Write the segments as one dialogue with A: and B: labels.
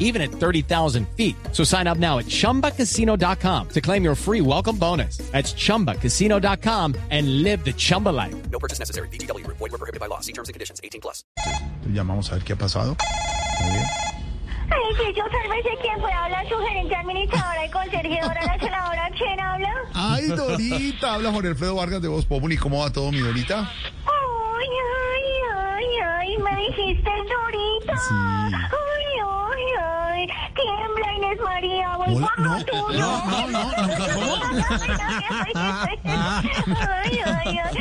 A: even at 30,000 feet. So sign up now at chumbacasino.com to claim your free welcome bonus. That's chumbacasino.com and live the Chumba life.
B: No purchase necessary. BGW. Void were prohibited by law. See terms and conditions. 18 plus.
C: Llamamos a ver qué ha pasado. Muy bien.
D: Ay, sí, yo sálvese quién puede hablar, su gerente administradora y conserjeadora nacional. ¿Quién habla?
C: Ay, Dorita, habla Jorge Alfredo Vargas de Voz Populi. ¿Cómo va todo, mi Dorita?
D: Ay, ay, ay, ay, me dijiste Dorita.
C: Sí. Hola, no, no, no, no, nunca, ¿cómo?
D: Ay, ay, ay.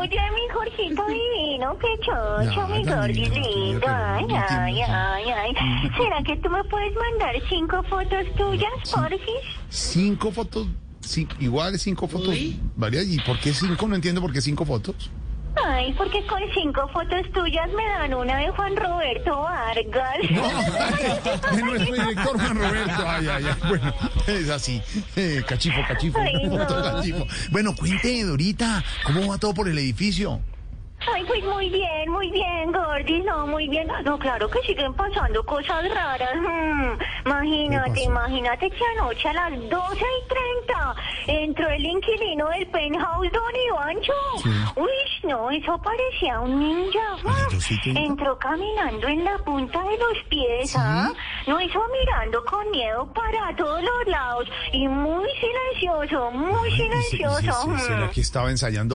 D: Oye, mi Jorgito divino, qué chocho, mi Jorge lindo. Ay, ay, ay, ay. ¿Será que tú me puedes mandar cinco fotos tuyas, porfis?
C: Cinco fotos, sí, igual cinco fotos varias. ¿Y por qué cinco? No entiendo por qué cinco fotos.
D: Ay, porque con cinco fotos tuyas me dan una de Juan Roberto Vargas.
C: de nuestro director Juan Roberto. Ay, ay, ay. Bueno, es así. Eh, cachifo, cachifo.
D: Ay, no.
C: Cachifo. Bueno, cuente, Dorita, ¿cómo va todo por el edificio?
D: Ay, pues muy bien, muy bien, Gordy, no, muy bien. No, claro que siguen pasando cosas raras. Hmm, Imagínate, imagínate que anoche a las 12 y 30 entró el inquilino del penthouse, Don Ivancho.
C: Sí.
D: Uy, no, eso parecía un ninja.
C: ¿A las 12 y 30?
D: Entró caminando en la punta de los pies, ¿ah? No hizo mirando con miedo para todos los lados y muy silencioso, muy
C: Ay, ¿y se- y se-
D: silencioso.
C: se- ¿Será que estaba ensayando?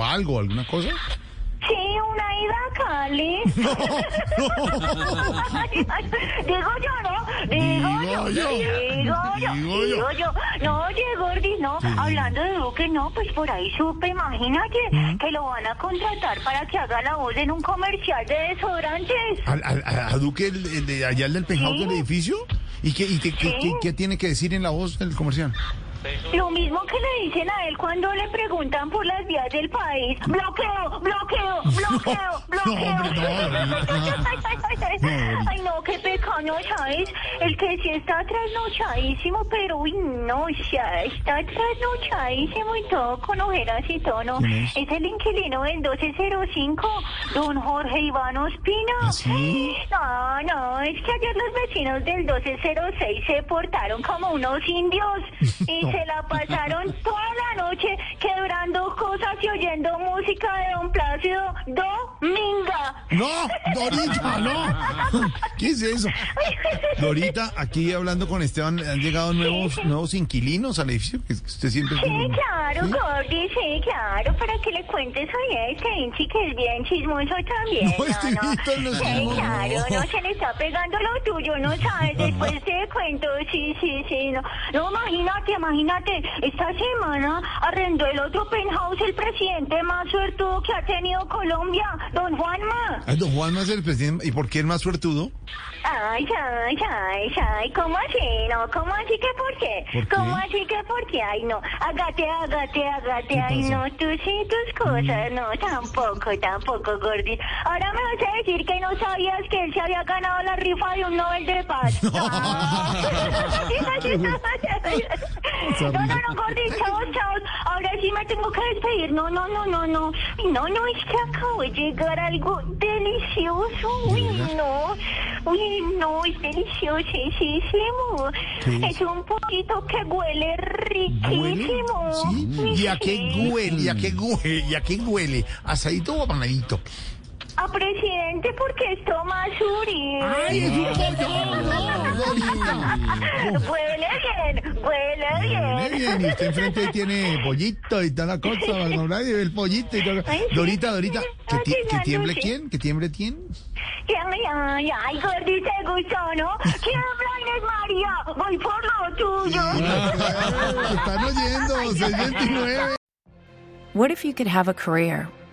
C: ¿O algo, alguna cosa?
D: Sí, una ida a Cali. digo yo, ¿no? Digo,
C: Digo
D: yo,
C: yo.
D: digo yo,
C: Digo yo.
D: digo yo. No, oye, Gordy, no. Hablando de Duque, no, pues por ahí supe, imagínate, que lo van a contratar para que haga la voz en un comercial de desodorantes.
C: ¿Al, al- a, a Duque, el, el de allá el del penthouse
D: Sí.
C: del edificio? ¿Y, qué, y qué-
D: Sí.
C: qué- qué tiene que decir en la voz del comercial?
D: Lo mismo que le dicen a él cuando le preguntan por las vías del país. Bloqueo, bloqueo, bloqueo, bloqueo.
C: hombre, no, no.
D: Ay, no, qué pecado, ¿sabes? El que sí está trasnochadísimo, pero uy, no, ya está trasnochadísimo y todo con ojeras y todo, ¿no?
C: ¿Quién es?
D: Es el inquilino del 1205, don Jorge Iván Ospina.
C: ¿Ah, sí?
D: No, no, es que ayer los vecinos del 1206 se portaron como unos indios y
C: No.
D: se la pasaron toda la noche quebrando cosas y oyendo música de don Plácido Dominga.
C: No, Dorita, no. ¿Qué es eso? Dorita, aquí hablando con Esteban, han llegado nuevos nuevos inquilinos al edificio que usted siempre
D: Sí, claro,
C: ¿Sí?
D: Gordy, sí, claro, para que le cuentes a este Inchi que es bien chismoso también.
C: No, este Víctor no es
D: Sí, claro,
C: no.
D: no se le está pegando lo tuyo, no sabes, después te cuento, sí, sí, sí, no. No, imagínate, imagínate, esta semana arrendó el otro penthouse el presidente más suertudo que ha tenido Colombia, don Juanma.
C: Ay, don Juan es el presidente. ¿Y por qué el más suertudo?
D: Ay, ay, ay, ay, ¿cómo así? No, ¿cómo así que por qué?
C: ¿Por qué?
D: ¿Cómo así que por qué? Ay, no, hágate, hágate,
C: ¿Qué
D: ay, no, tú sí, tus cosas, no, tampoco, tampoco, Gordy. Ahora me vas a decir que no sabías que él se había ganado la rifa de un Nobel de Paz. No, no, no, Gordy, chao, chao. Ahora sí me tengo que despedir. No, no, no, no, no. No, no, es que acabo de llegar algo delicioso. Uy, no. Uy, no, es deliciosísimo.
C: ¿Qué es?
D: Un poquito que huele riquísimo.
C: ¿Sí? ¿Y a qué huele? ¿Y a qué huele? ¿Y a qué huele? ¿Asadito o apanadito?
D: Presidente porque es Tomás Uribe.
C: ¡Ay, es un pollón! ¡No, Dorita!
D: Huele bien, huele bien.
C: bien, y usted enfrente tiene pollito y toda la cosa, ¿verdad? Y el pollito y todo. Dorita, Dorita, ¿que, ti- que
D: Ay,
C: tiemble quién? ¿Que tiemble quién?
D: Ay, ay, ay, gordita, te gustó, ¿no? Tiembla, Inés María, voy por lo tuyo.
C: Están oyendo, 629.
E: What if you could have a career